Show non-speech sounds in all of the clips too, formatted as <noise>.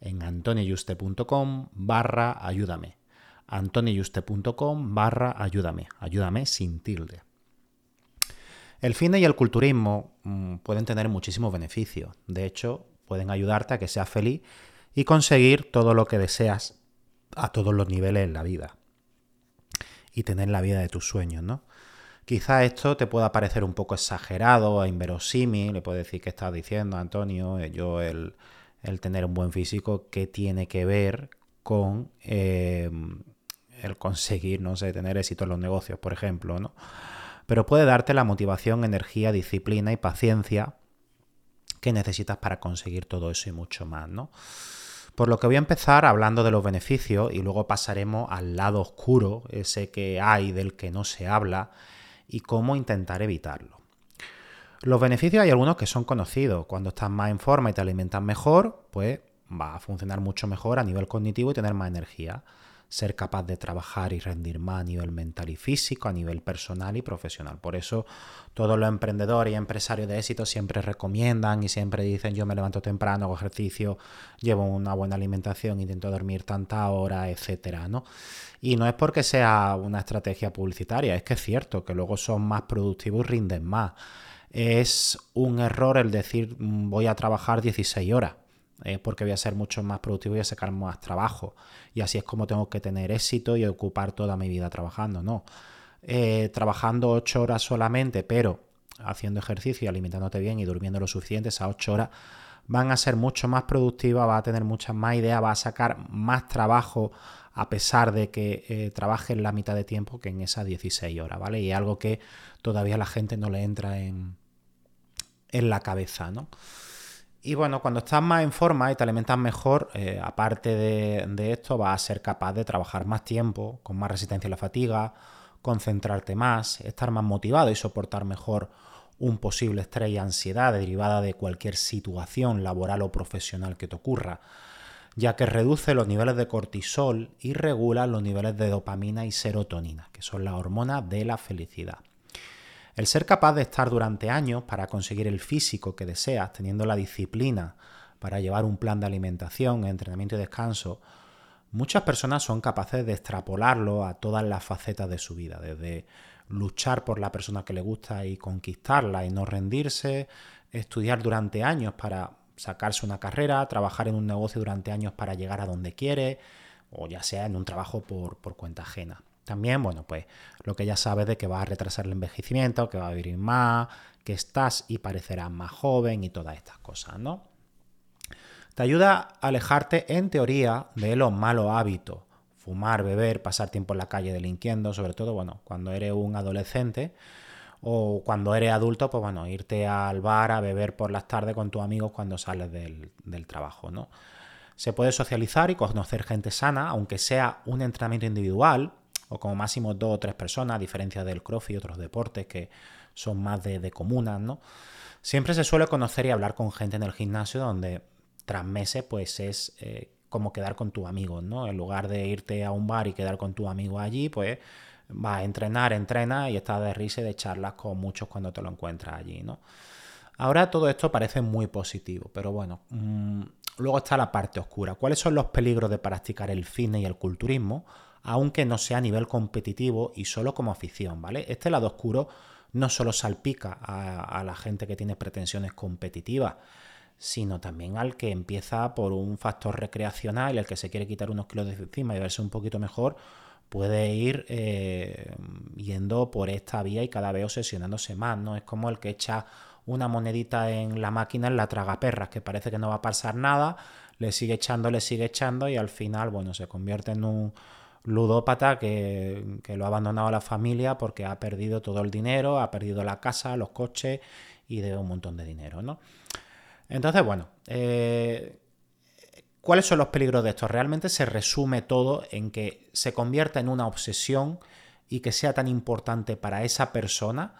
en antonioyuste.com barra ayúdame. antonioyuste.com barra ayúdame. Ayúdame sin tilde. El cine y el culturismo mm, pueden tener muchísimos beneficios. De hecho, pueden ayudarte a que seas feliz y conseguir todo lo que deseas a todos los niveles en la vida. Y tener la vida de tus sueños, ¿no? Quizá esto te pueda parecer un poco exagerado e inverosímil, le puedo decir que estás diciendo, Antonio, eh, yo el, tener un buen físico, ¿qué tiene que ver con em, el conseguir, no sé, tener éxito en los negocios, por ejemplo, ¿no? Pero puede darte la motivación, energía, disciplina y paciencia que necesitas para conseguir todo eso y mucho más, ¿no? Por lo que voy a empezar hablando de los beneficios y luego pasaremos al lado oscuro, ese que hay del que no se habla, y cómo intentar evitarlo. Los beneficios hay algunos que son conocidos. Cuando estás más en forma y te alimentas mejor, pues va a funcionar mucho mejor a nivel cognitivo y tener más energía. Ser capaz de trabajar y rendir más a nivel mental y físico, a nivel personal y profesional. Por eso todos los emprendedores y empresarios de éxito siempre recomiendan y siempre dicen yo me levanto temprano, hago ejercicio, llevo una buena alimentación, intento dormir tanta hora, etcétera, ¿no? Y no es porque sea una estrategia publicitaria, es que es cierto que luego son más productivos y rinden más. Es un error el decir mm, voy a trabajar 16 horas, porque voy a ser mucho más productivo y a sacar más trabajo. Y así es como tengo que tener éxito y ocupar toda mi vida trabajando. No. Eh, trabajando 8 horas solamente, pero haciendo ejercicio alimentándote bien y durmiendo lo suficiente, esas 8 horas van a ser mucho más productivas, va a tener muchas más ideas, va a sacar más trabajo a pesar de que eh, trabaje en la mitad de tiempo que en esas 16 horas, ¿vale? Y algo que todavía la gente no le entra en, en la cabeza, ¿no? Y bueno, cuando estás más en forma y te alimentas mejor, eh, aparte de, de, esto, vas a ser capaz de trabajar más tiempo, con más resistencia a la fatiga, concentrarte más, estar más motivado y soportar mejor un posible estrés y ansiedad derivada de cualquier situación laboral o profesional que te ocurra ya que reduce los niveles de cortisol y regula los niveles de dopamina y serotonina, que son las hormonas de la felicidad. El ser capaz de estar durante años para conseguir el físico que deseas, teniendo la disciplina para llevar un plan de alimentación, entrenamiento y descanso, muchas personas son capaces de extrapolarlo a todas las facetas de su vida, desde luchar por la persona que le gusta y conquistarla y no rendirse, estudiar durante años para sacarse una carrera, trabajar en un negocio durante años para llegar a donde quiere, o ya sea en un trabajo por, cuenta ajena. También, bueno, pues lo que ya sabes de que va a retrasar el envejecimiento, que va a vivir más, que estás y parecerás más joven y todas estas cosas, ¿no? Te ayuda a alejarte, en teoría, de los malos hábitos. Fumar, beber, pasar tiempo en la calle delinquiendo, sobre todo, bueno, cuando eres un adolescente, o cuando eres adulto, pues bueno, irte al bar a beber por las tardes con tus amigos cuando sales del, trabajo, ¿no? Se puede socializar y conocer gente sana, aunque sea un entrenamiento individual, o como máximo dos o tres personas, a diferencia del crossfit y otros deportes que son más de, de comunas, ¿no? Siempre se suele conocer y hablar con gente en el gimnasio donde tras meses, pues es eh, como quedar con tus amigos, ¿no? En lugar de irte a un bar y quedar con tu amigo allí, pues vas a entrenar, entrena y estás de risa y de charlas con muchos cuando te lo encuentras allí, ¿no? Ahora todo esto parece muy positivo, pero bueno, mm, luego está la parte oscura. ¿Cuáles son los peligros de practicar el fitness y el culturismo, aunque no sea a nivel competitivo y solo como afición, ¿vale? Este lado oscuro no solo salpica a, la gente que tiene pretensiones competitivas, sino también al que empieza por un factor recreacional, el que se quiere quitar unos kilos de encima y verse un poquito mejor, puede ir eh, yendo por esta vía y cada vez obsesionándose más, ¿no? Es como el que echa una monedita en la máquina en la tragaperras, que parece que no va a pasar nada, le sigue echando, le sigue echando y al final, bueno, se convierte en un ludópata que, lo ha abandonado a la familia porque ha perdido todo el dinero, ha perdido la casa, los coches y debe un montón de dinero, ¿no? Entonces, bueno, eh, ¿cuáles son los peligros de esto? Realmente se resume todo en que se convierta en una obsesión y que sea tan importante para esa persona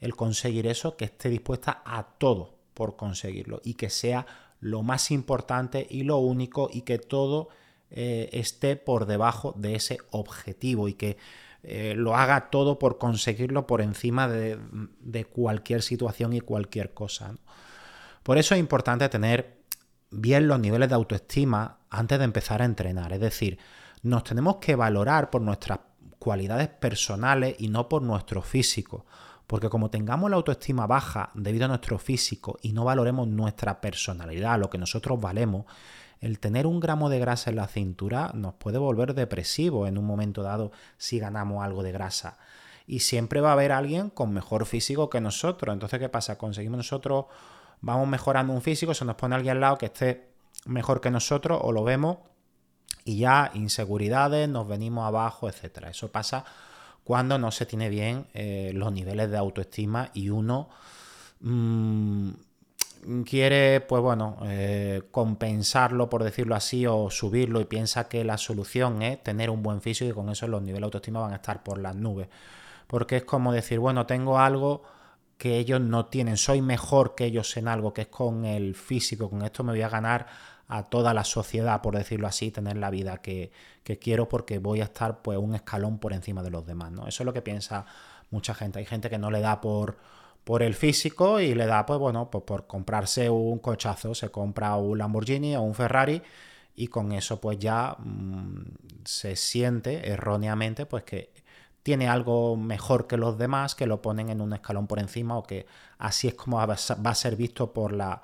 el conseguir eso que esté dispuesta a todo por conseguirlo y que sea lo más importante y lo único y que todo eh, esté por debajo de ese objetivo y que eh, lo haga todo por conseguirlo por encima de, cualquier situación y cualquier cosa. Por eso es importante tener bien los niveles de autoestima antes de empezar a entrenar. Es decir, nos tenemos que valorar por nuestras cualidades personales y no por nuestro físico. Porque como tengamos la autoestima baja debido a nuestro físico y no valoremos nuestra personalidad, lo que nosotros valemos, el tener un gramo de grasa en la cintura nos puede volver depresivo en un momento dado si ganamos algo de grasa. Y siempre va a haber alguien con mejor físico que nosotros. Entonces, ¿qué pasa? Conseguimos nosotros, vamos mejorando un físico, se nos pone alguien al lado que esté mejor que nosotros o lo vemos y ya inseguridades, nos venimos abajo, etc. Eso pasa cuando no se tiene bien eh, los niveles de autoestima y uno mm, quiere, pues bueno, eh, compensarlo, por decirlo así, o subirlo y piensa que la solución es tener un buen físico y con eso los niveles de autoestima van a estar por las nubes. Porque es como decir, bueno, tengo algo que ellos no tienen, soy mejor que ellos en algo, que es con el físico, con esto me voy a ganar a toda la sociedad, por decirlo así, tener la vida que, que quiero porque voy a estar pues un escalón por encima de los demás, ¿no? Eso es lo que piensa mucha gente. Hay gente que no le da por por el físico y le da, pues bueno, pues por comprarse un cochazo, se compra un Lamborghini o un Ferrari y con eso pues ya mm, se siente erróneamente pues que tiene algo mejor que los demás, que lo ponen en un escalón por encima o que así es como va a ser visto por la,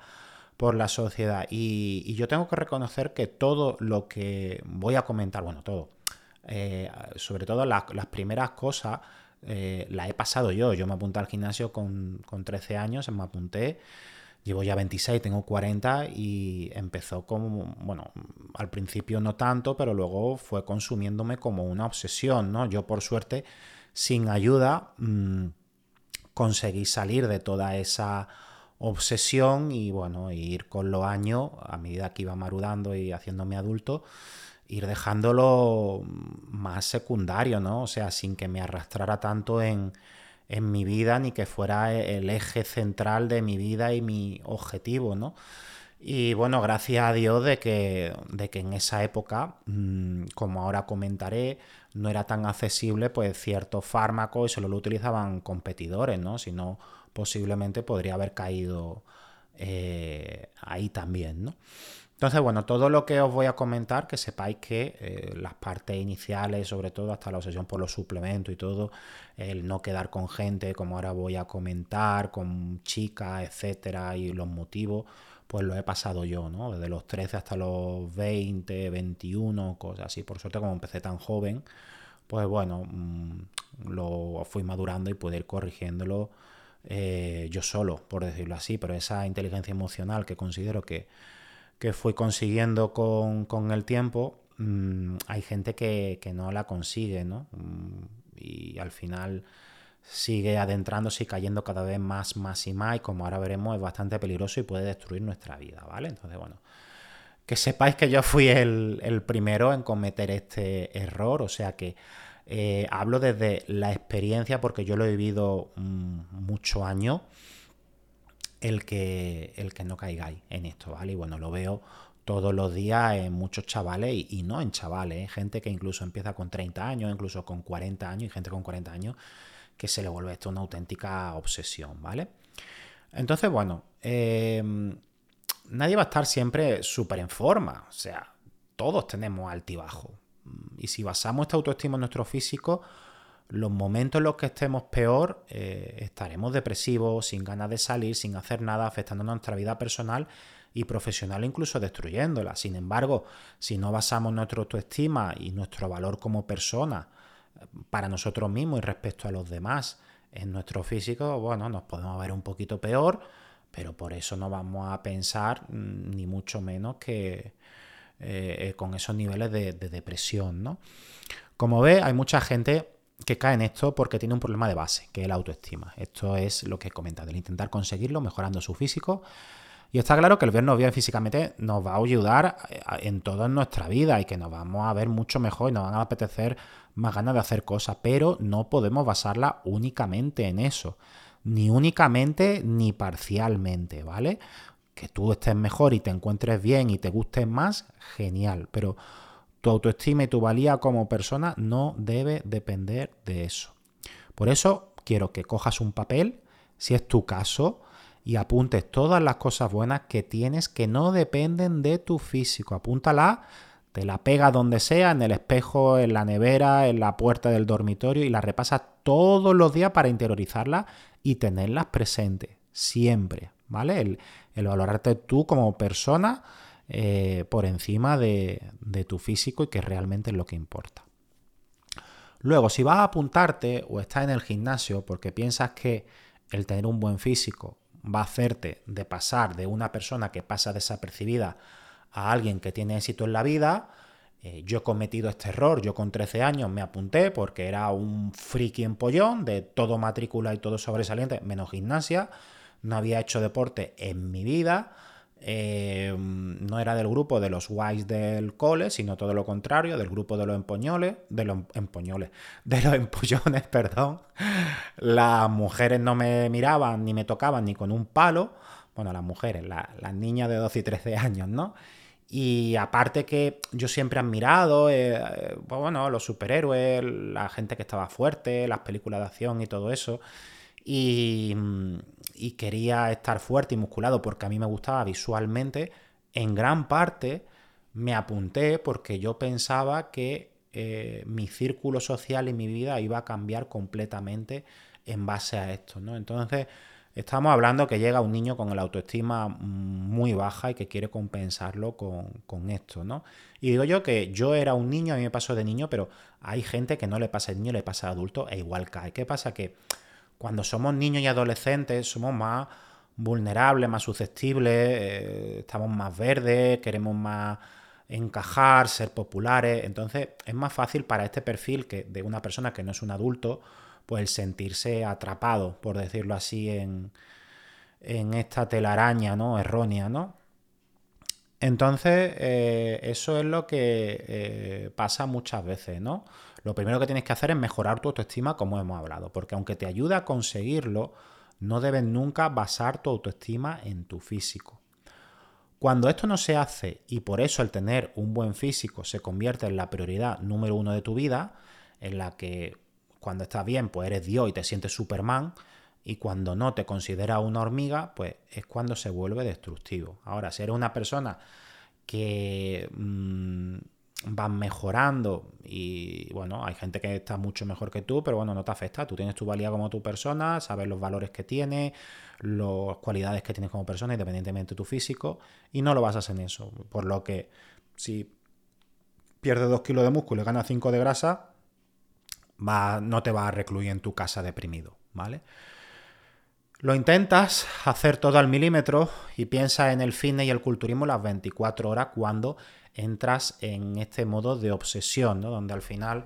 por la sociedad. Y, yo tengo que reconocer que todo lo que voy a comentar, bueno, todo, eh, sobre todo las primeras cosas, eh, la he pasado yo. Yo me apunté al gimnasio con, 13 años, me apunté, llevo ya 26, tengo 40 y empezó como, bueno, al principio no tanto, pero luego fue consumiéndome como una obsesión, ¿no? Yo por suerte, sin ayuda, mm, conseguí salir de toda esa obsesión y bueno, ir con los años, a medida que iba marudando y haciéndome adulto, ir dejándolo más secundario, ¿no? O sea, sin que me arrastrara tanto en, mi vida ni que fuera el eje central de mi vida y mi objetivo, ¿no? Y bueno, gracias a Dios de que, de que en esa época, mm, como ahora comentaré, no era tan accesible pues ciertos fármacos y solo lo utilizaban competidores, ¿no? Si no, posiblemente podría haber caído eh, ahí también, ¿no? Entonces, bueno, todo lo que os voy a comentar, que sepáis que eh, las partes iniciales, sobre todo hasta la obsesión por los suplementos y todo, el no quedar con gente, como ahora voy a comentar, con chicas, etcétera, y los motivos, pues lo he pasado yo, ¿no? Desde los 13 hasta los 20, 21, cosas así. Por suerte, como empecé tan joven, pues bueno, mm, lo fui madurando y pude ir corrigiéndolo eh, yo solo, por decirlo así, pero esa inteligencia emocional que considero que que fui consiguiendo con, el tiempo, mm, hay gente que, no la consigue, ¿no? Mm, y al final sigue adentrándose y cayendo cada vez más, más y más, y como ahora veremos es bastante peligroso y puede destruir nuestra vida, ¿vale? Entonces, bueno, que sepáis que yo fui el, primero en cometer este error, o sea que eh, hablo desde la experiencia porque yo lo he vivido mm, muchos años el que, el que no caigáis en esto, ¿vale? Y bueno, lo veo todos los días en muchos chavales y, no en chavales, ¿eh? gente que incluso empieza con 30 años, incluso con 40 años y gente con 40 años que se le vuelve esto una auténtica obsesión, ¿vale? Entonces, bueno, em, nadie va a estar siempre súper en forma, o sea, todos tenemos altibajo. Y si basamos esta autoestima en nuestro físico, los momentos en los que estemos peor, eh, estaremos depresivos, sin ganas de salir, sin hacer nada, afectando nuestra vida personal y profesional, incluso destruyéndola. Sin embargo, si no basamos nuestra autoestima y nuestro valor como persona eh, para nosotros mismos y respecto a los demás en nuestro físico, bueno, nos podemos ver un poquito peor, pero por eso no vamos a pensar mm, ni mucho menos que eh, con esos niveles de, de depresión, ¿no? Como ve, hay mucha gente que cae en esto porque tiene un problema de base, que es la autoestima. Esto es lo que he comentado, el intentar conseguirlo mejorando su físico. Y está claro que el vernos bien físicamente nos va a ayudar eh, en toda nuestra vida y que nos vamos a ver mucho mejor y nos van a apetecer más ganas de hacer cosas, pero no podemos basarla únicamente en eso, ni únicamente ni parcialmente, ¿vale? Que tú estés mejor y te encuentres bien y te gustes más, genial, pero tu autoestima y tu valía como persona no debe depender de eso. Por eso quiero que cojas un papel, si es tu caso, y apuntes todas las cosas buenas que tienes que no dependen de tu físico. Apúntala, te la pega donde sea, en el espejo, en la nevera, en la puerta del dormitorio y la repasas todos los días para interiorizarla y tenerlas presentes, siempre, ¿vale? El valorarte tú como persona eh, por encima de, tu físico y que realmente es lo que importa. Luego, si vas a apuntarte o estás en el gimnasio porque piensas que el tener un buen físico va a hacerte de pasar de una persona que pasa desapercibida a alguien que tiene éxito en la vida, eh, yo he cometido este error. Yo con 13 años me apunté porque era un friki empollón de todo matrícula y todo sobresaliente, menos gimnasia. No había hecho deporte en mi vida. Eh, no era del grupo de los guays del cole, sino todo lo contrario, del grupo de los empoñoles, de los empoñoles, <laughs> de los empollones, <laughs> perdón. Las mujeres no me miraban ni me tocaban ni con un palo. Bueno, las mujeres, las niñas de 12 y 13 años, ¿no? Y aparte que yo siempre he admirado, eh, pues bueno, los superhéroes, la gente que estaba fuerte, las películas de acción y todo eso. Mm, y, quería estar fuerte y musculado porque a mí me gustaba visualmente, en gran parte me apunté porque yo pensaba que eh, mi círculo social y mi vida iba a cambiar completamente en base a esto, ¿no? Entonces, estamos hablando que llega un niño con la autoestima muy baja y que quiere compensarlo con, con, esto, ¿no? Y digo yo que yo era un niño, a mí me pasó de niño, pero hay gente que no le pasa de niño, le pasa de adulto e igual cae. ¿Qué pasa? Que cuando somos niños y adolescentes somos más vulnerables, más susceptibles, eh, estamos más verdes, queremos más encajar, ser populares. Entonces es más fácil para este perfil que de una persona que no es un adulto, pues sentirse atrapado, por decirlo así, en, en esta telaraña ¿no? errónea, ¿no? Entonces, eh, eso es lo que eh, pasa muchas veces, ¿no? Lo primero que tienes que hacer es mejorar tu autoestima, como hemos hablado, porque aunque te ayude a conseguirlo, no debes nunca basar tu autoestima en tu físico. Cuando esto no se hace y por eso el tener un buen físico se convierte en la prioridad número uno de tu vida, en la que cuando estás bien, pues eres Dios y te sientes Superman, y cuando no te considera una hormiga, pues es cuando se vuelve destructivo. Ahora, si eres una persona que mm, va mejorando y bueno, hay gente que está mucho mejor que tú, pero bueno, no te afecta. Tú tienes tu valía como tu persona, sabes los valores que tienes, las cualidades que tienes como persona, independientemente de tu físico, y no lo basas en eso. Por lo que si pierdes dos kilos de músculo y ganas 5 de grasa, va, no te va a recluir en tu casa deprimido, ¿vale? Lo intentas hacer todo al milímetro y piensas en el fitness y el culturismo las 24 horas cuando entras en este modo de obsesión, ¿no? donde al final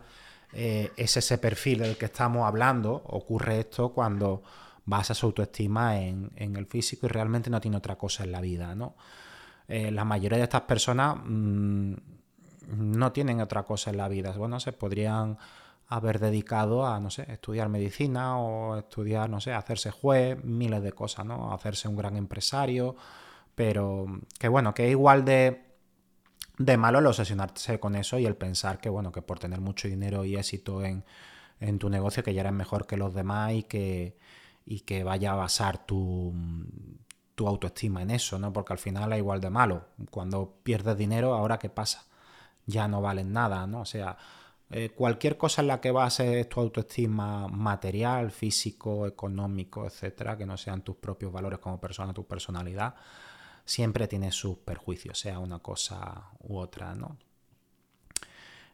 eh, es ese perfil del que estamos hablando. Ocurre esto cuando basas su autoestima en, el físico y realmente no tiene otra cosa en la vida. ¿no? Eh, la mayoría de estas personas mm, no tienen otra cosa en la vida. Bueno, se podrían haber dedicado a, no sé, estudiar medicina o estudiar, no sé, hacerse juez, miles de cosas, ¿no? Hacerse un gran empresario, pero que bueno, que igual de, de malo el obsesionarse con eso y el pensar que, bueno, que por tener mucho dinero y éxito en, en tu negocio, que ya eres mejor que los demás y que, y que vaya a basar tu, tu autoestima en eso, ¿no? Porque al final es igual de malo. Cuando pierdes dinero, ¿ahora qué pasa? Ya no valen nada, ¿no? O sea, eh, cualquier cosa en la que bases tu autoestima material, físico, económico, etcétera, que no sean tus propios valores como persona, tu personalidad, siempre tiene sus perjuicios, sea una cosa u otra, ¿no?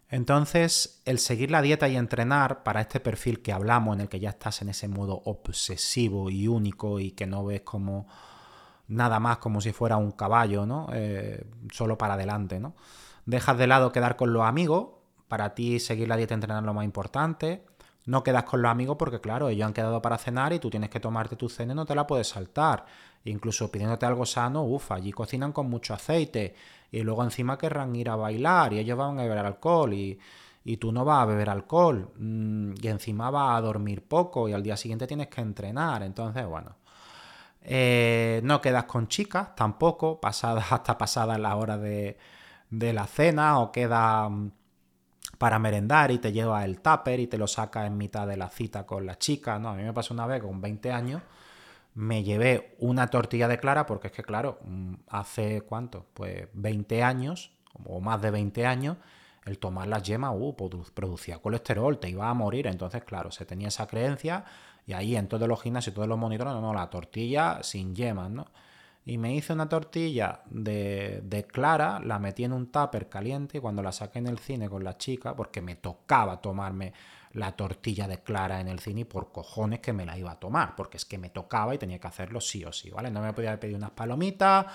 Entonces, el seguir la dieta y entrenar para este perfil que hablamos, en el que ya estás en ese modo obsesivo y único y que no ves como nada más como si fuera un caballo, ¿no? Eh, solo para adelante, ¿no? Dejas de lado quedar con los amigos, para ti seguir la dieta y entrenar lo más importante. No quedas con los amigos porque, claro, ellos han quedado para cenar y tú tienes que tomarte tu cena y no te la puedes saltar. Incluso pidiéndote algo sano, uff, allí cocinan con mucho aceite y luego encima querrán ir a bailar y ellos van a beber alcohol y, tú no vas a beber alcohol mm, y encima vas a dormir poco y al día siguiente tienes que entrenar. Entonces, bueno, eh, no quedas con chicas tampoco, pasadas <laughs> hasta pasadas la hora de, de la cena o queda mm, para merendar y te lleva el tupper y te lo saca en mitad de la cita con la chica. No, a mí me pasó una vez con 20 años, me llevé una tortilla de clara porque es que, claro, mm, hace cuánto? Pues 20 años o más de 20 años, el tomar las yemas uh, producía colesterol, te iba a morir. Entonces, claro, se tenía esa creencia y ahí en todos los gimnasios y todos los monitores, no, no, la tortilla sin yemas, ¿no? Y me hice una tortilla de, clara, la metí en un tupper caliente y cuando la saqué en el cine con la chica, porque me tocaba tomarme la tortilla de clara en el cine por cojones que me la iba a tomar, porque es que me tocaba y tenía que hacerlo sí o sí, ¿vale? No me podía pedir unas palomitas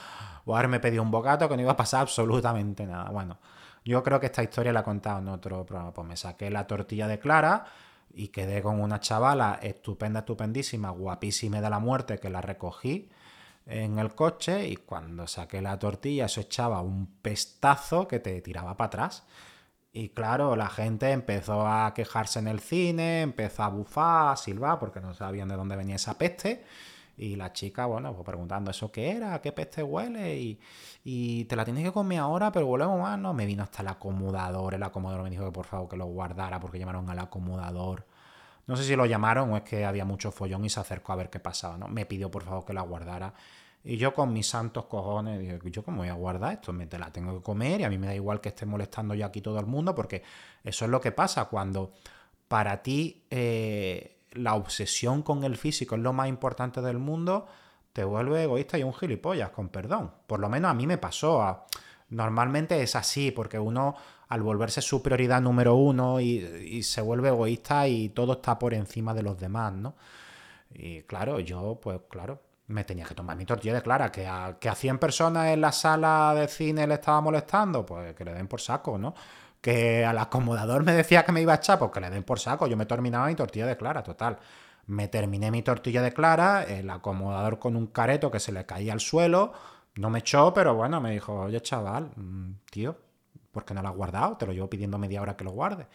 o haberme pedido un bocato que no iba a pasar absolutamente nada. Bueno, yo creo que esta historia la he contado en otro programa, pues me saqué la tortilla de clara y quedé con una chavala estupenda, estupendísima, guapísima de la muerte que la recogí en el coche y cuando saqué la tortilla eso echaba un pestazo que te tiraba para atrás. Y claro, la gente empezó a quejarse en el cine, empezó a bufar, a silbar, porque no sabían de dónde venía esa peste. Y la chica, bueno, pues preguntando, ¿eso qué era? ¿Qué peste huele? Y, y te la tienes que comer ahora, pero huele ¿no? Me vino hasta el acomodador, el acomodador me dijo que por favor que lo guardara porque llamaron al acomodador. No sé si lo llamaron o es que había mucho follón y se acercó a ver qué pasaba, ¿no? Me pidió por favor que la guardara. Y yo con mis santos cojones dije, ¿yo cómo voy a guardar esto? Me te la tengo que comer y a mí me da igual que esté molestando yo aquí todo el mundo porque eso es lo que pasa cuando para ti eh, la obsesión con el físico es lo más importante del mundo, te vuelve egoísta y un gilipollas, con perdón. Por lo menos a mí me pasó. Normalmente es así porque uno al volverse su prioridad número uno y, se vuelve egoísta y todo está por encima de los demás, ¿no? Y claro, yo, pues claro, me tenía que tomar mi tortilla de clara, que a, que a 100 personas en la sala de cine le estaba molestando, pues que le den por saco, ¿no? Que al acomodador me decía que me iba a echar, pues que le den por saco, yo me terminaba mi tortilla de clara, total. Me terminé mi tortilla de clara, el acomodador con un careto que se le caía al suelo, no me echó, pero bueno, me dijo, oye chaval, mm, tío, ¿por qué no lo has guardado? Te lo llevo pidiendo media hora que lo guarde.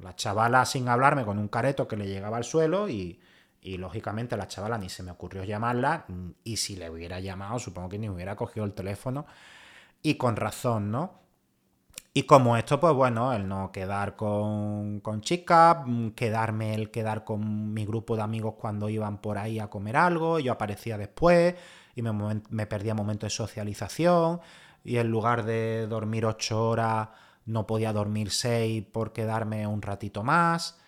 La chavala sin hablarme con un careto que le llegaba al suelo y, y lógicamente la chavala ni se me ocurrió llamarla y si le hubiera llamado supongo que ni hubiera cogido el teléfono y con razón, ¿no? Y como esto, pues bueno, el no quedar con, con chicas, quedarme, el quedar con mi grupo de amigos cuando iban por ahí a comer algo, yo aparecía después y me, me perdía momentos de socialización, y en lugar de dormir ocho horas no podía dormir seis por quedarme un ratito más.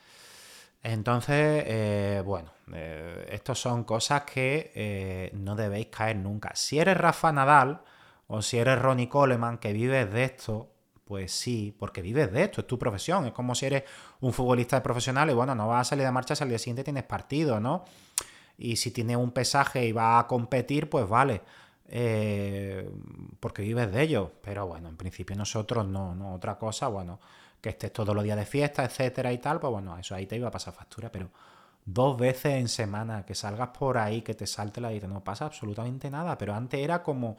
Entonces, eh, bueno, eh, estas son cosas que eh, no debéis caer nunca. Si eres Rafa Nadal o si eres Ronnie Coleman, que vives de esto, pues sí, porque vives de esto, es tu profesión. Es como si eres un futbolista profesional y bueno, no vas a salir de marcha si al día siguiente tienes partido, ¿no? Y si tienes un pesaje y vas a competir, pues vale. Eh, porque vives de ello. Pero bueno, en principio nosotros no, no. Otra cosa, bueno, que estés todos los días de fiesta, etcétera y tal, pues bueno, eso ahí te iba a pasar factura, pero dos veces en semana, que salgas por ahí, que te salte la vida, no pasa absolutamente nada. Pero antes era como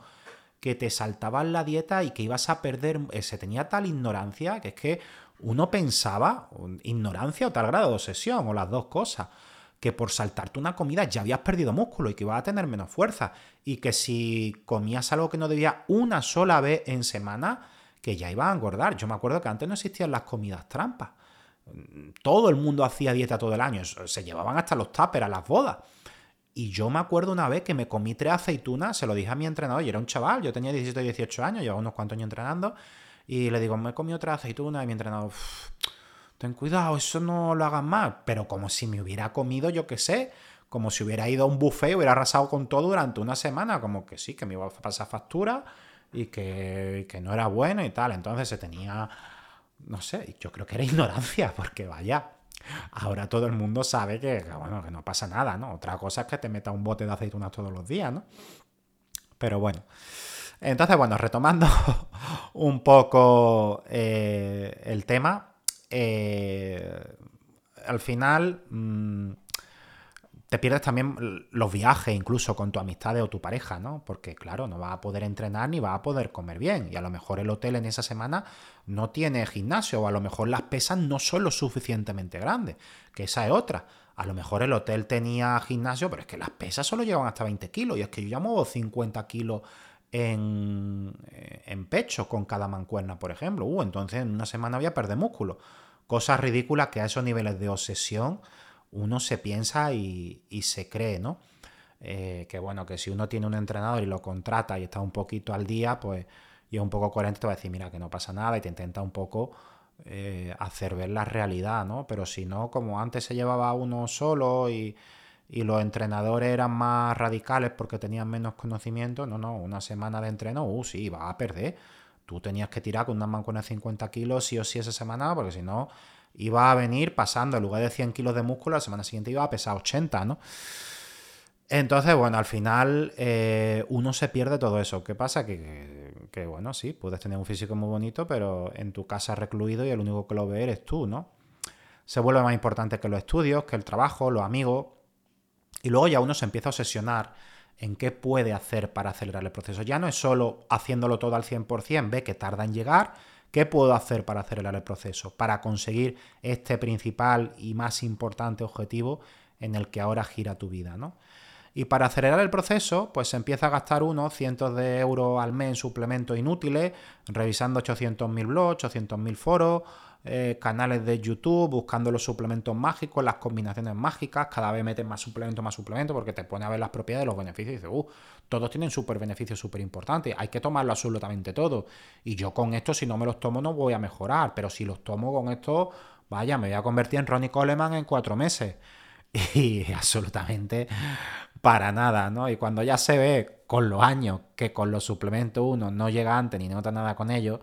que te saltaban la dieta y que ibas a perder, eh, se tenía tal ignorancia que es que uno pensaba, ignorancia o tal grado de obsesión, o las dos cosas, que por saltarte una comida ya habías perdido músculo y que ibas a tener menos fuerza, y que si comías algo que no debía una sola vez en semana, que ya ibas a engordar. Yo me acuerdo que antes no existían las comidas trampas. Todo el mundo hacía dieta todo el año, se llevaban hasta los tuppers a las bodas. Y yo me acuerdo una vez que me comí tres aceitunas, se lo dije a mi entrenador, y era un chaval, yo tenía 17 18 años, llevaba unos cuantos años entrenando, y le digo, me he comido tres aceitunas, y mi entrenador, ten cuidado, eso no lo hagas más. Pero como si me hubiera comido, yo qué sé, como si hubiera ido a un buffet y hubiera arrasado con todo durante una semana, como que sí, que me iba a pasar factura y que, que no era bueno y tal. Entonces se tenía, no sé, yo creo que era <laughs> ignorancia, porque vaya, Ahora todo el mundo sabe que, bueno, que no pasa nada, ¿no? Otra cosa es que te meta un bote de aceitunas todos los días, ¿no? Pero bueno. Entonces, bueno, retomando <laughs> un poco eh, el tema, eh, al final mm, te pierdes también los viajes, incluso con tu amistad o tu pareja, ¿no? Porque, claro, no vas a poder entrenar ni vas a poder comer bien. Y a lo mejor el hotel en esa semana no tiene gimnasio, o a lo mejor las pesas no son lo suficientemente grandes, que esa es otra. A lo mejor el hotel tenía gimnasio, pero es que las pesas solo llevan hasta 20 kilos, y es que yo ya muevo 50 kilos en, en pecho con cada mancuerna, por ejemplo. Uh, entonces en una semana voy a perder músculo. Cosas ridículas que a esos niveles de obsesión uno se piensa y, se cree, ¿no? Eh, que bueno, que si uno tiene un entrenador y lo contrata y está un poquito al día, pues y es un poco coherente, te va a decir, mira, que no pasa nada y te intenta un poco eh, hacer ver la realidad, ¿no? Pero si no, como antes se llevaba uno solo y, los entrenadores eran más radicales porque tenían menos conocimiento, no, no, una semana de entreno, uh, sí, va a perder. Tú tenías que tirar con una mancuerna de 50 kilos sí o sí esa semana, porque si no, iba a venir pasando, en lugar de 100 kilos de músculo, la semana siguiente iba a pesar 80, ¿no? Entonces, bueno, al final eh, uno se pierde todo eso. ¿Qué pasa? Que, que, bueno, sí, puedes tener un físico muy bonito, pero en tu casa recluido y el único que lo ve eres tú, ¿no? Se vuelve más importante que los estudios, que el trabajo, los amigos. Y luego ya uno se empieza a obsesionar en qué puede hacer para acelerar el proceso. Ya no es solo haciéndolo todo al 100%, ve que tarda en llegar, ¿Qué puedo hacer para acelerar el proceso? Para conseguir este principal y más importante objetivo en el que ahora gira tu vida, ¿no? Y para acelerar el proceso, pues se empieza a gastar unos cientos de euros al mes en suplementos inútiles, revisando 800.000 blogs, 800.000 foros, eh, canales de YouTube, buscando los suplementos mágicos, las combinaciones mágicas, cada vez metes más suplementos, más suplementos, porque te pone a ver las propiedades, los beneficios y dices, uh, todos tienen súper beneficios súper importantes, hay que tomarlo absolutamente todo. Y yo con esto, si no me los tomo, no voy a mejorar, pero si los tomo con esto, vaya, me voy a convertir en Ronnie Coleman en cuatro meses. <laughs> Y absolutamente para nada, ¿no? Y cuando ya se ve con los años que con los suplementos uno no llega antes ni nota nada con ellos,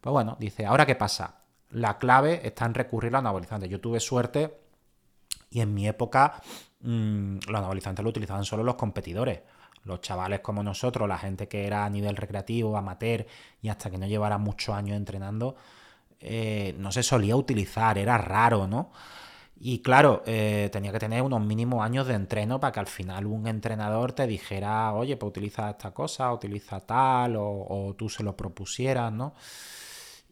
pues bueno, dice, ¿ahora qué pasa? La clave está en recurrir a anabolizantes. Yo tuve suerte y en mi época mmm, los anabolizantes lo utilizaban solo los competidores. Los chavales como nosotros, la gente que era a nivel recreativo, amateur y hasta que no llevara muchos años entrenando, eh, no se solía utilizar, era raro, ¿no? Y claro, eh, tenía que tener unos mínimos años de entreno para que al final un entrenador te dijera, oye, pues utiliza esta cosa, utiliza tal, o, o tú se lo propusieras, ¿no?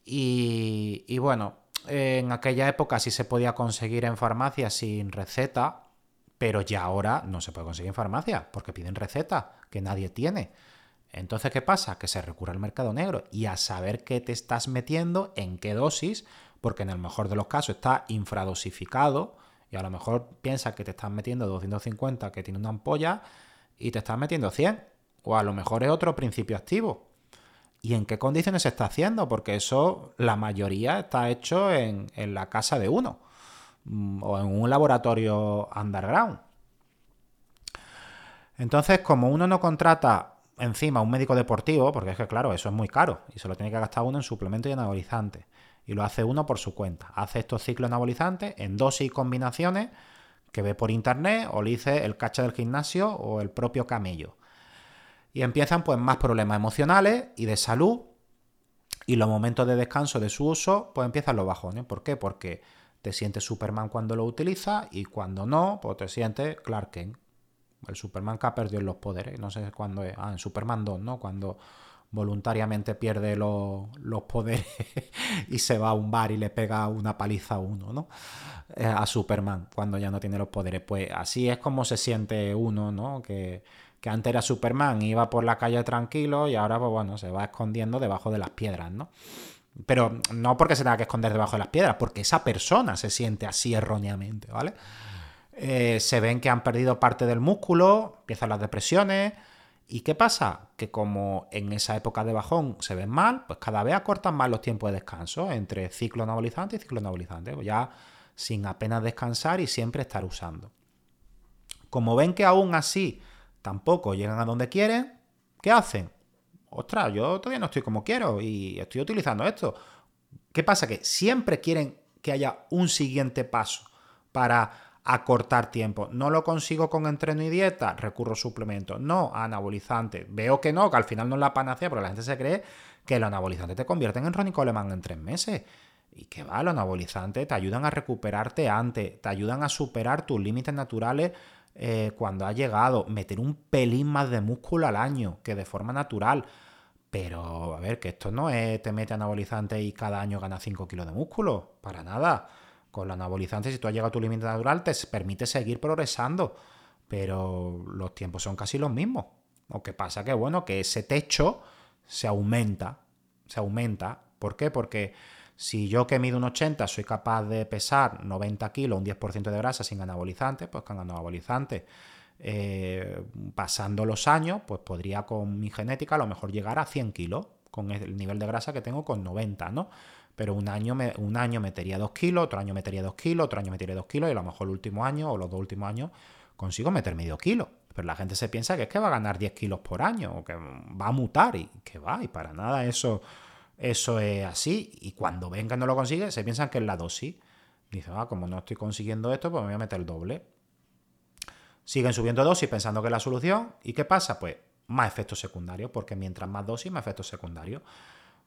Y, bueno, en aquella época sí se podía conseguir en farmacia sin receta, pero ya ahora no se puede conseguir en farmacia porque piden receta que nadie tiene. Entonces, ¿qué pasa? Que se recurre al mercado negro y a saber qué te estás metiendo, en qué dosis, porque en el mejor de los casos está infradosificado y a lo mejor piensas que te estás metiendo 250 que tiene una ampolla y te estás metiendo 100. O a lo mejor es otro principio activo y en qué condiciones se está haciendo, porque eso la mayoría está hecho en, la casa de uno mm, o en un laboratorio underground. Entonces, como uno no contrata encima un médico deportivo, porque es que claro, eso es muy caro y se lo tiene que gastar uno en suplemento y anabolizante, y lo hace uno por su cuenta. Hace estos ciclos anabolizantes en dosis y combinaciones que ve por internet o le dice el cacha del gimnasio o el propio camello. Y empiezan pues más problemas emocionales y de salud. Y los momentos de descanso de su uso, pues empiezan los bajones. ¿Por qué? Porque te sientes Superman cuando lo utilizas y cuando no, pues te sientes Clark Kent. El Superman que ha perdido los poderes. No sé cuándo es. Ah, en Superman 2, ¿no? Cuando voluntariamente pierde los, poderes <laughs> y se va a un bar y le pega una paliza a uno, ¿no? Eh, a Superman cuando ya no tiene los poderes. Pues así es como se siente uno, ¿no? Que, que antes era Superman, iba por la calle tranquilo y ahora, pues bueno, se va escondiendo debajo de las piedras, ¿no? Pero no porque se tenga que esconder debajo de las piedras, porque esa persona se siente así erróneamente, ¿vale? Eh, se ven que han perdido parte del músculo, empiezan las depresiones. ¿Y qué pasa? Que como en esa época de bajón se ven mal, pues cada vez acortan más los tiempos de descanso entre ciclo anabolizante y ciclo anabolizante. Pues ya sin apenas descansar y siempre estar usando. Como ven que aún así tampoco llegan a donde quieren, ¿qué hacen? ostras, yo todavía no estoy como quiero y estoy utilizando esto. ¿Qué pasa? Que siempre quieren que haya un siguiente paso para acortar tiempo. No lo consigo con entreno y dieta, recurro a suplementos. No, anabolizante. Veo que no, que al final no es la panacea, pero la gente se cree que los anabolizantes te convierten en Ronnie Coleman en tres meses. Y que va, los anabolizantes te ayudan a recuperarte antes, te ayudan a superar tus límites naturales eh, cuando has llegado, meter un pelín más de músculo al año, que de forma natural. Pero, a ver, que esto no es te mete anabolizante y cada año ganas 5 kilos de músculo. Para nada. Con los anabolizantes, si tú has llegado a tu límite natural, te permite seguir progresando. Pero los tiempos son casi los mismos. Lo que pasa que, bueno, que ese techo se aumenta. Se aumenta. ¿Por qué? Porque si yo que mido un 80 soy capaz de pesar 90 kilos, un 10% de grasa sin anabolizante, pues con anabolizante eh, pasando los años, pues podría con mi genética a lo mejor llegar a 100 kilos, con el nivel de grasa que tengo con 90, ¿no? Pero un año, me, un año metería 2 kilos, otro año metería 2 kilos, otro año metería 2 kilos y a lo mejor el último año o los dos últimos años consigo meter medio kilo. Pero la gente se piensa que es que va a ganar 10 kilos por año o que va a mutar y que va, y para nada eso, eso es así. Y cuando ven que no lo consigue, se piensan que es la dosis. Dice, ah, como no estoy consiguiendo esto, pues me voy a meter el doble. Siguen subiendo dosis pensando que es la solución. ¿Y qué pasa? Pues más efectos secundarios, porque mientras más dosis, más efectos secundarios.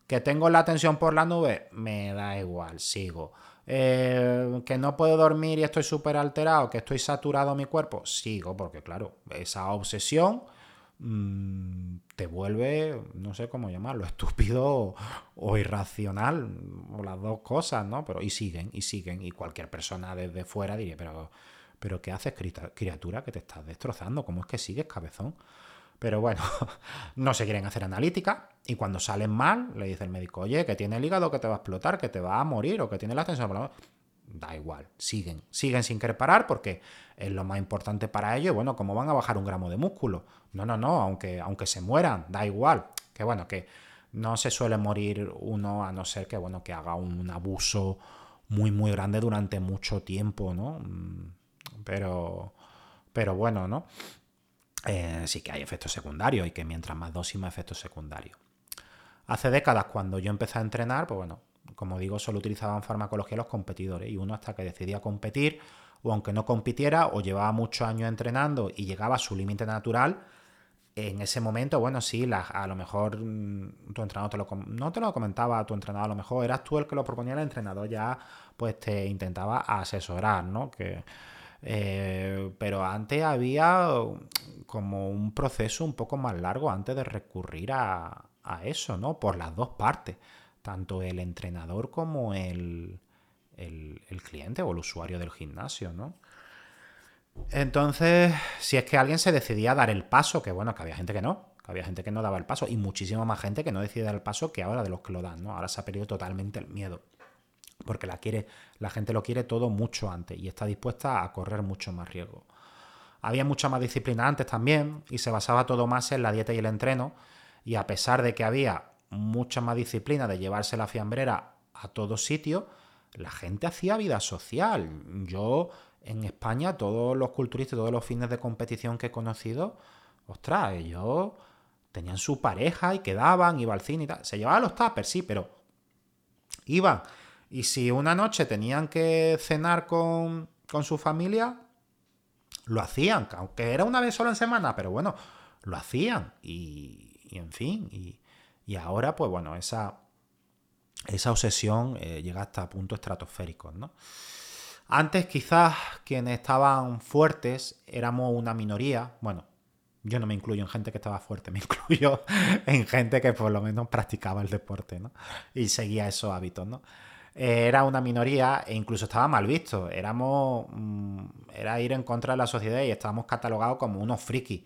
Que tengo la tensión por la nube, me da igual, sigo. Eh, que no puedo dormir y estoy súper alterado, que estoy saturado mi cuerpo, sigo, porque claro, esa obsesión te vuelve, no sé cómo llamarlo, estúpido o irracional, o las dos cosas, ¿no? Pero y siguen, y siguen, y cualquier persona desde fuera diría, pero pero ¿qué haces, criatura, que te estás destrozando? ¿Cómo es que sigues, cabezón? Pero bueno, <laughs> no se quieren hacer analítica y cuando salen mal, le dice el médico, oye, que tiene el hígado que te va a explotar, que te va a morir o que tiene la tensión. Da igual, siguen, siguen sin querer parar porque es lo más importante para ellos. Bueno, ¿cómo van a bajar un gramo de músculo? No, no, no, aunque, aunque se mueran, da igual. Que bueno, que no se suele morir uno a no ser que, bueno, que haga un abuso muy, muy grande durante mucho tiempo, ¿no? Mm, pero, pero bueno, ¿no? Eh, sí que hay efectos secundarios y que mientras más dosis, más efectos secundarios. Hace décadas, cuando yo empecé a entrenar, pues bueno, como digo, solo utilizaban farmacología los competidores y uno hasta que decidía competir o aunque no compitiera o llevaba muchos años entrenando y llegaba a su límite natural, en ese momento, bueno, sí, a lo mejor mm, tu entrenador te lo, no te lo comentaba tu entrenador, a lo mejor eras tú el que lo proponía, el entrenador ya pues te intentaba asesorar, ¿no? Que, eh, pero antes había como un proceso un poco más largo antes de recurrir a, eso, ¿no? Por las dos partes, tanto el entrenador como el, el, cliente o el usuario del gimnasio, ¿no? Entonces, si es que alguien se decidía a dar el paso, que bueno, que había gente que no, que había gente que no daba el paso y muchísima más gente que no decide dar el paso que ahora de los que lo dan, ¿no? Ahora se ha perdido totalmente el miedo porque la, quiere, la gente lo quiere todo mucho antes y está dispuesta a correr mucho más riesgo. Había mucha más disciplina antes también y se basaba todo más en la dieta y el entreno y a pesar de que había mucha más disciplina de llevarse la fiambrera a todos sitios, la gente hacía vida social. Yo en España, todos los culturistas, todos los fines de competición que he conocido, ostras, ellos tenían su pareja y quedaban, iba al cine y tal. Se llevaban los tuppers, sí, pero iban y si una noche tenían que cenar con, su familia, lo hacían, aunque era una vez solo en semana, pero bueno, lo hacían. Y, en fin, y, ahora, pues bueno, esa, esa obsesión eh, llega hasta puntos estratosféricos, ¿no? Antes quizás quienes estaban fuertes éramos una minoría, bueno, Yo no me incluyo en gente que estaba fuerte, <laughs> me incluyo en gente que por lo menos practicaba el deporte, ¿no? Y seguía esos hábitos, ¿no? Era una minoría e incluso estaba mal visto. Éramos. Mm, era ir en contra de la sociedad y estábamos catalogados como unos frikis.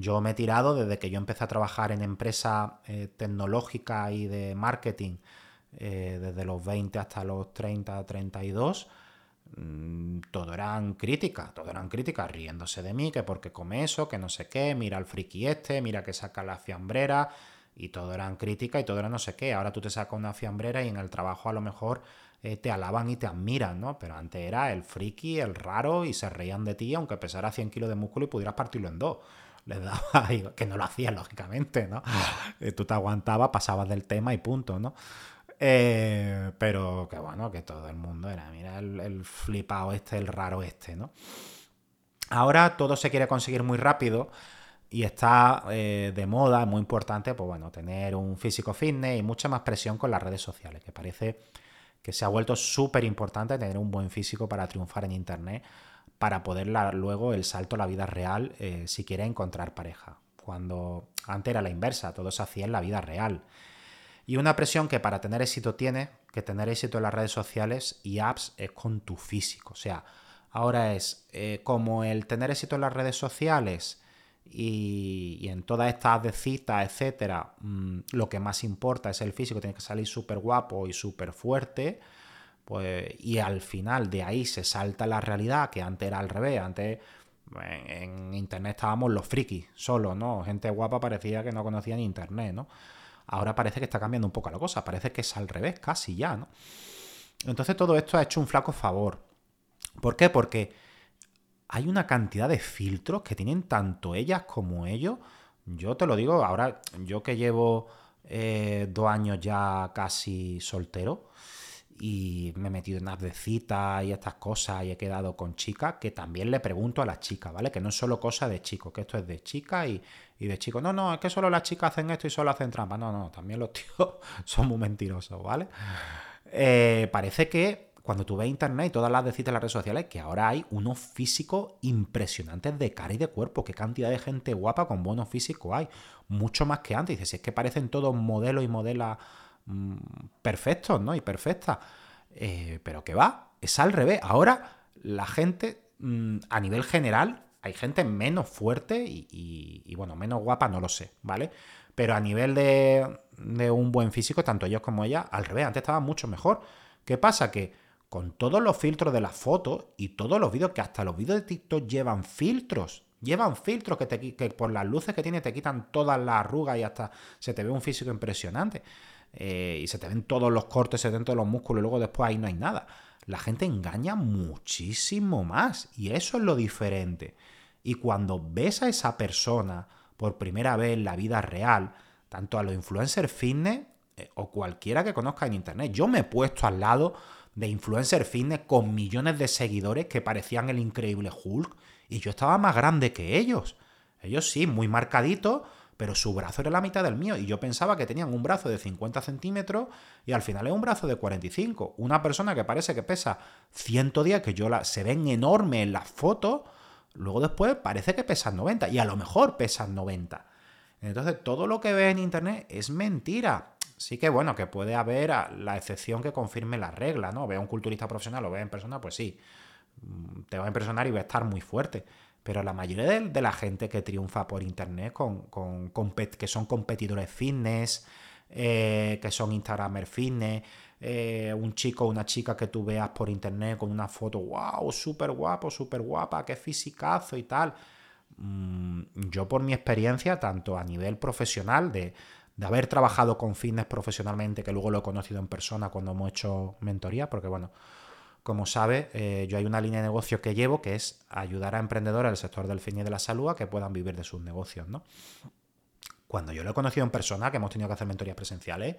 Yo me he tirado desde que yo empecé a trabajar en empresas eh, tecnológicas y de marketing, eh, desde los 20 hasta los 30, 32 Mm, todo eran críticas, todo eran críticas, riéndose de mí, que porque come eso, que no sé qué, mira al friki este, mira que saca la fiambrera, y todo eran críticas y todo era no sé qué. Ahora tú te sacas una fiambrera y en el trabajo a lo mejor eh, te alaban y te admiran, ¿no? Pero antes era el friki, el raro, y se reían de ti, aunque pesara 100 kilos de músculo y pudieras partirlo en dos. Les daba, <laughs> que no lo hacías, lógicamente, ¿no? Eh, tú te aguantabas, pasabas del tema y punto, ¿no? Eh, pero que bueno, que todo el mundo era, mira, el, flipado este, el raro este, ¿no? Ahora todo se quiere conseguir muy rápido y está eh, de moda, muy importante, pues bueno, tener un físico fitness y mucha más presión con las redes sociales, que parece que se ha vuelto súper importante tener un buen físico para triunfar en Internet, para poder luego el salto a la vida real eh, si quiere encontrar pareja. Cuando antes era la inversa, todo se hacía en la vida real. Y una presión que para tener éxito tiene, que tener éxito en las redes sociales y apps es con tu físico. O sea, ahora es eh, como el tener éxito en las redes sociales y, en todas estas de citas, etcétera, mm, lo que más importa es el físico, tiene que salir súper guapo y súper fuerte. Pues, y al final de ahí se salta la realidad, que antes era al revés, antes en, internet estábamos los frikis solo, ¿no? Gente guapa parecía que no conocían internet, ¿no? Ahora parece que está cambiando un poco la cosa, parece que es al revés, casi ya, ¿no? Entonces todo esto ha hecho un flaco favor. ¿Por qué? Porque hay una cantidad de filtros que tienen tanto ellas como ellos. Yo te lo digo, ahora yo que llevo eh, dos años ya casi soltero, y me he metido en apps de cita y estas cosas y he quedado con chicas que también le pregunto a las chicas, ¿vale? Que no es solo cosa de chicos, que esto es de chicas y, de chicos. No, no, es que solo las chicas hacen esto y solo hacen trampa. No, no, también los <laughs> tíos son muy mentirosos, ¿vale? Eh, parece que cuando tú ves internet y todas las de citas en las redes sociales, que ahora hay unos físicos impresionantes de cara y de cuerpo. Qué cantidad de gente guapa con buenos físicos hay. Mucho más que antes. Dices, es que parecen todos modelos y modelas Mm, perfectos, ¿no? Y perfectas. Eh, pero que va, es al revés. Ahora la gente, mm, a nivel general, hay gente menos fuerte y, bueno, menos guapa, no lo sé, ¿vale? Pero a nivel de, un buen físico, tanto ellos como ella, al revés, antes estaba mucho mejor. ¿Qué pasa? Que con todos los filtros de las fotos y todos los vídeos, que hasta los vídeos de TikTok llevan filtros, llevan filtros que, te, que por las luces que tiene te quitan todas las arrugas y hasta se te ve un físico impresionante. Eh, y se te ven todos los cortes, se te los músculos y luego después ahí no hay nada. La gente engaña muchísimo más y eso es lo diferente. Y cuando ves a esa persona por primera vez en la vida real, tanto a los influencers fitness eh, o cualquiera que conozca en internet, yo me he puesto al lado de influencers fitness con millones de seguidores que parecían el increíble Hulk y yo estaba más grande que ellos. Ellos sí, muy marcaditos, pero su brazo era la mitad del mío y yo pensaba que tenían un brazo de 50 centímetros y al final es un brazo de 45. Una persona que parece que pesa 110, que yo la, se ven enormes en las fotos, luego después parece que pesan 90 y a lo mejor pesan 90. Entonces todo lo que ves en internet es mentira. Sí que bueno, que puede haber la excepción que confirme la regla, ¿no? Ve a un culturista profesional, lo ve en persona, pues sí, mm, te va a impresionar y va a estar muy fuerte. Pero la mayoría de, la gente que triunfa por internet, con, que son competidores fitness, eh, que son Instagramer fitness, eh, un chico o una chica que tú veas por internet con una foto, wow, súper guapo, súper guapa, qué fisicazo y tal. Mm, yo por mi experiencia, tanto a nivel profesional, de, de haber trabajado con fitness profesionalmente, que luego lo he conocido en persona cuando hemos hecho mentoría, porque bueno, como sabe, eh, yo hay una línea de negocio que llevo que es ayudar a emprendedores del sector del fin y de la salud a que puedan vivir de sus negocios, ¿no? Cuando yo lo he conocido en persona, que hemos tenido que hacer mentorías presenciales,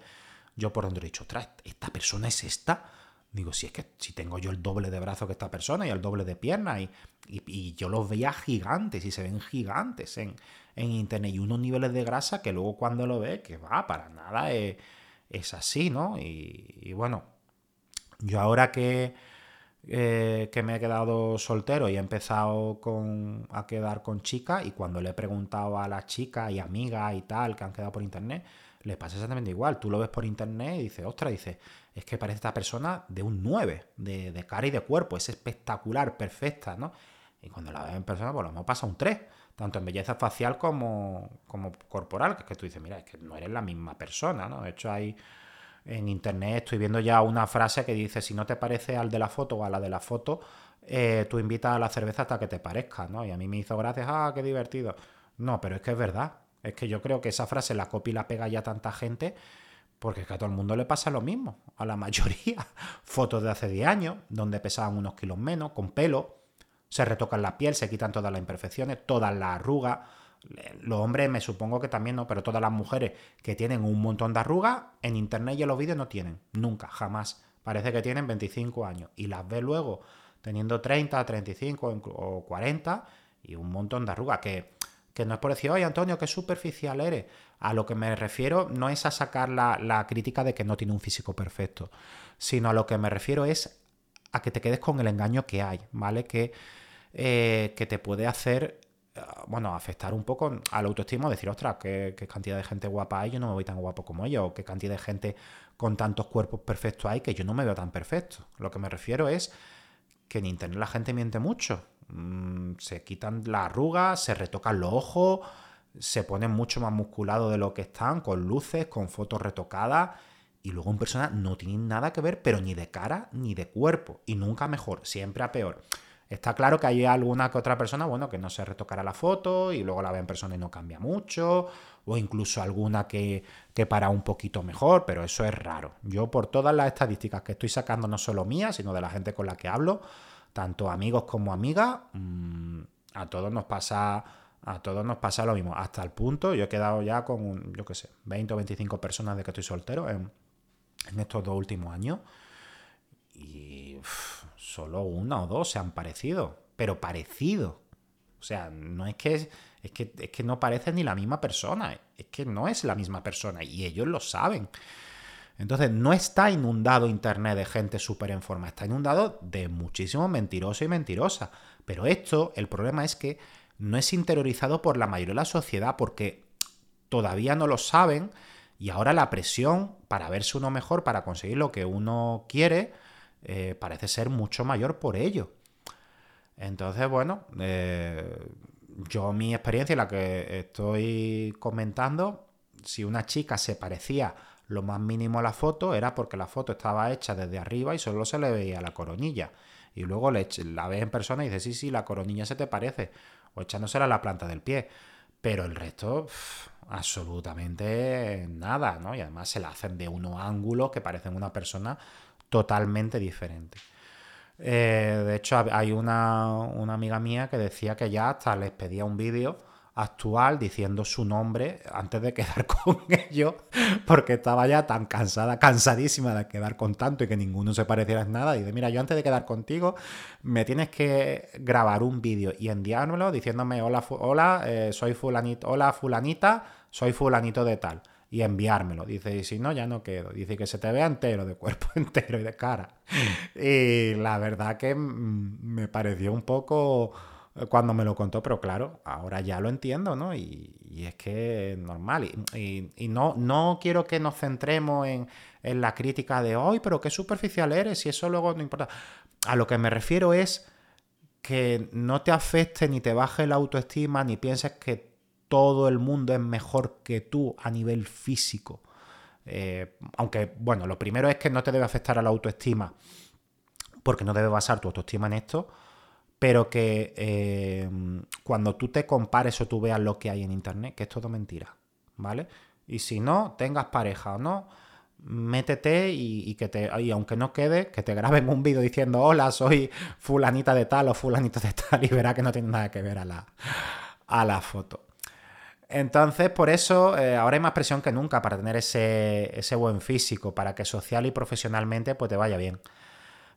yo por donde he dicho, ostras, ¿esta persona es esta? Digo, si es que si tengo yo el doble de brazo que esta persona y el doble de pierna y, y, yo los veía gigantes y se ven gigantes en, internet y unos niveles de grasa que luego cuando lo ve, que va, para nada es, así, ¿no? y bueno, yo ahora que eh, que me he quedado soltero y he empezado con, a quedar con chicas y cuando le he preguntado a las chicas y amigas y tal que han quedado por internet, le pasa exactamente igual. Tú lo ves por internet y dices, ostras, dices, es que parece esta persona de un 9, de, cara y de cuerpo, es espectacular, perfecta, ¿no? Y cuando la ves en persona, pues lo mismo pasa un 3, tanto en belleza facial como, como corporal, que es que tú dices, mira, es que no eres la misma persona, ¿no? De hecho, hay en internet estoy viendo ya una frase que dice, si no te parece al de la foto o a la de la foto, eh, tú invitas a la cerveza hasta que te parezca, ¿no? Y a mí me hizo gracias, ah, qué divertido. No, pero es que es verdad. Es que yo creo que esa frase la copia y la pega ya tanta gente porque es que a todo el mundo le pasa lo mismo. A la <laughs> mayoría. Fotos de hace 10 años, donde pesaban unos kilos menos, con pelo, se retocan la piel, se quitan todas las imperfecciones, todas las arrugas los hombres me supongo que también no, pero todas las mujeres que tienen un montón de arrugas, en internet y en los vídeos no tienen, nunca, jamás. Parece que tienen 25 años y las ve luego teniendo 30, 35 o 40 y un montón de arrugas, que, que no es por decir, oye Antonio, qué superficial eres. A lo que me refiero no es a sacar la, la crítica de que no tiene un físico perfecto, sino a lo que me refiero es a que te quedes con el engaño que hay, ¿vale? Que, eh, que te puede hacer bueno, afectar un poco al autoestima, decir, ostras, ¿qué, cantidad de gente guapa hay, yo no me voy tan guapo como ellos, o qué cantidad de gente con tantos cuerpos perfectos hay que yo no me veo tan perfecto. Lo que me refiero es que en internet la gente miente mucho. Mm, se quitan las arrugas, se retocan los ojos, se ponen mucho más musculados de lo que están, con luces, con fotos retocadas, y luego en persona no tienen nada que ver, pero ni de cara ni de cuerpo, y nunca mejor, siempre a peor. Está claro que hay alguna que otra persona, bueno, que no se retocará la foto y luego la ve en persona y no cambia mucho, o incluso alguna que, para un poquito mejor, pero eso es raro. Yo por todas las estadísticas que estoy sacando, no solo mías, sino de la gente con la que hablo, tanto amigos como amigas, mm, a todos nos pasa a todos nos pasa lo mismo. Hasta el punto, yo he quedado ya con, yo qué sé, 20 o 25 personas de que estoy soltero en, estos dos últimos años. Y solo una o dos se han parecido, pero parecido. O sea, no es que, es que, es que no parece ni la misma persona, es que no es la misma persona y ellos lo saben. Entonces, no está inundado Internet de gente súper en forma, está inundado de muchísimo mentiroso y mentirosa. Pero esto, el problema es que no es interiorizado por la mayoría de la sociedad porque todavía no lo saben y ahora la presión para verse uno mejor, para conseguir lo que uno quiere, eh, parece ser mucho mayor por ello. Entonces, bueno, eh, yo mi experiencia, la que estoy comentando, si una chica se parecía lo más mínimo a la foto, era porque la foto estaba hecha desde arriba y solo se le veía la coronilla. Y luego le, la ves en persona y dices, sí, sí, la coronilla se te parece. O echándosela a la planta del pie. Pero el resto, absolutamente nada, ¿no? Y además se la hacen de unos ángulos que parecen una persona totalmente diferente. Eh, de hecho, hay una, una, amiga mía que decía que ya hasta les pedía un vídeo actual diciendo su nombre antes de quedar <laughs> con ellos, porque estaba ya tan cansada, cansadísima de quedar con tanto y que ninguno se pareciera en nada. Y dice, mira, yo antes de quedar contigo, me tienes que grabar un vídeo y enviármelo diciéndome, hola, hola, eh, soy fulanito, hola fulanita, soy fulanito de tal y enviármelo. Dice, y si no, ya no quedo. Dice que se te vea entero, de cuerpo <laughs> entero y de cara. y la verdad que mm, me pareció un poco eh, cuando me lo contó, pero claro, ahora ya lo entiendo, ¿no? Y, es que es normal. Y, no, no quiero que nos centremos en, en la crítica de hoy, pero qué superficial eres, y eso luego no importa. A lo que me refiero es que no te afecte ni te baje la autoestima, ni pienses que todo el mundo es mejor que tú a nivel físico. Eh, aunque, bueno, lo primero es que no te debe afectar a la autoestima, porque no debe basar tu autoestima en esto, pero que eh, cuando tú te compares o tú veas lo que hay en Internet, que es todo mentira, ¿vale? Y si no, tengas pareja o no, métete y, que te, y aunque no quede, que te graben un vídeo diciendo, hola, soy fulanita de tal o fulanito de tal, <laughs> y verá que no tiene nada que ver a la, a la foto. Entonces, por eso, eh, ahora hay más presión que nunca para tener ese, buen físico, para que social y profesionalmente pues, te vaya bien.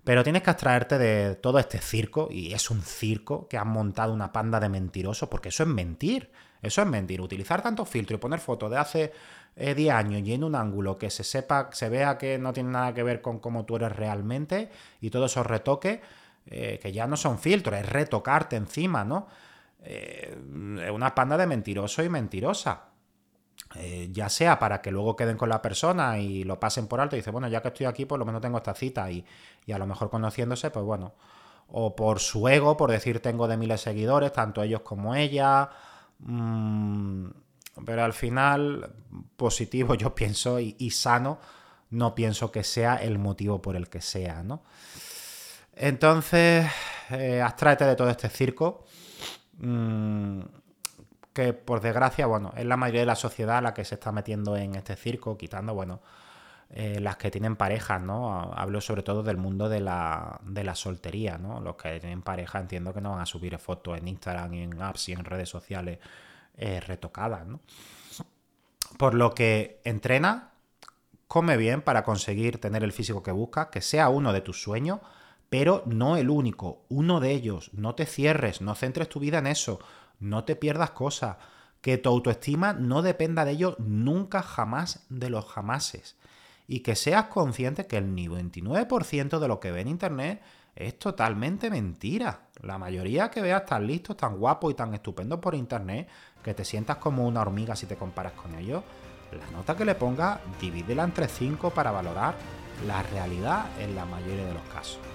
Pero tienes que abstraerte de todo este circo, y es un circo que han montado una panda de mentirosos, porque eso es mentir. Eso es mentir. Utilizar tanto filtro y poner fotos de hace 10 eh, años y en un ángulo que se sepa, se vea que no tiene nada que ver con cómo tú eres realmente y todos esos retoques, eh, que ya no son filtros, es retocarte encima, ¿no? Es una panda de mentiroso y mentirosa. ya sea para que luego queden con la persona y lo pasen por alto y dice, bueno, ya que estoy aquí, por lo menos tengo esta cita y, y a lo mejor conociéndose, pues bueno, o por su ego, por decir tengo de miles de seguidores, tanto ellos como ella. Mm, pero al final, positivo <laughs> yo pienso y, sano, no pienso que sea el motivo por el que sea, ¿no? Entonces, eh, abstraete de todo este circo. Mm, que por desgracia, bueno, es la mayoría de la sociedad la que se está metiendo en este circo, quitando, bueno, eh, las que tienen pareja, ¿no? Hablo sobre todo del mundo de la, soltería, ¿no? Los que tienen pareja entiendo que no van a subir fotos en Instagram en apps y en redes sociales eh, retocadas, ¿no? Por lo que entrena, come bien para conseguir tener el físico que buscas, que sea uno de tus sueños, pero no el único, uno de ellos. No te cierres, no centres tu vida en eso, no te pierdas cosas, que tu autoestima no dependa de ello nunca jamás de los jamases y que seas consciente que el 99% de lo que ve en Internet es totalmente mentira. La mayoría que veas tan listos, tan guapos y tan estupendos por Internet que te sientas como una hormiga si te comparas con ellos. La nota que le ponga, divídela entre 5 para valorar la realidad en la mayoría de los casos.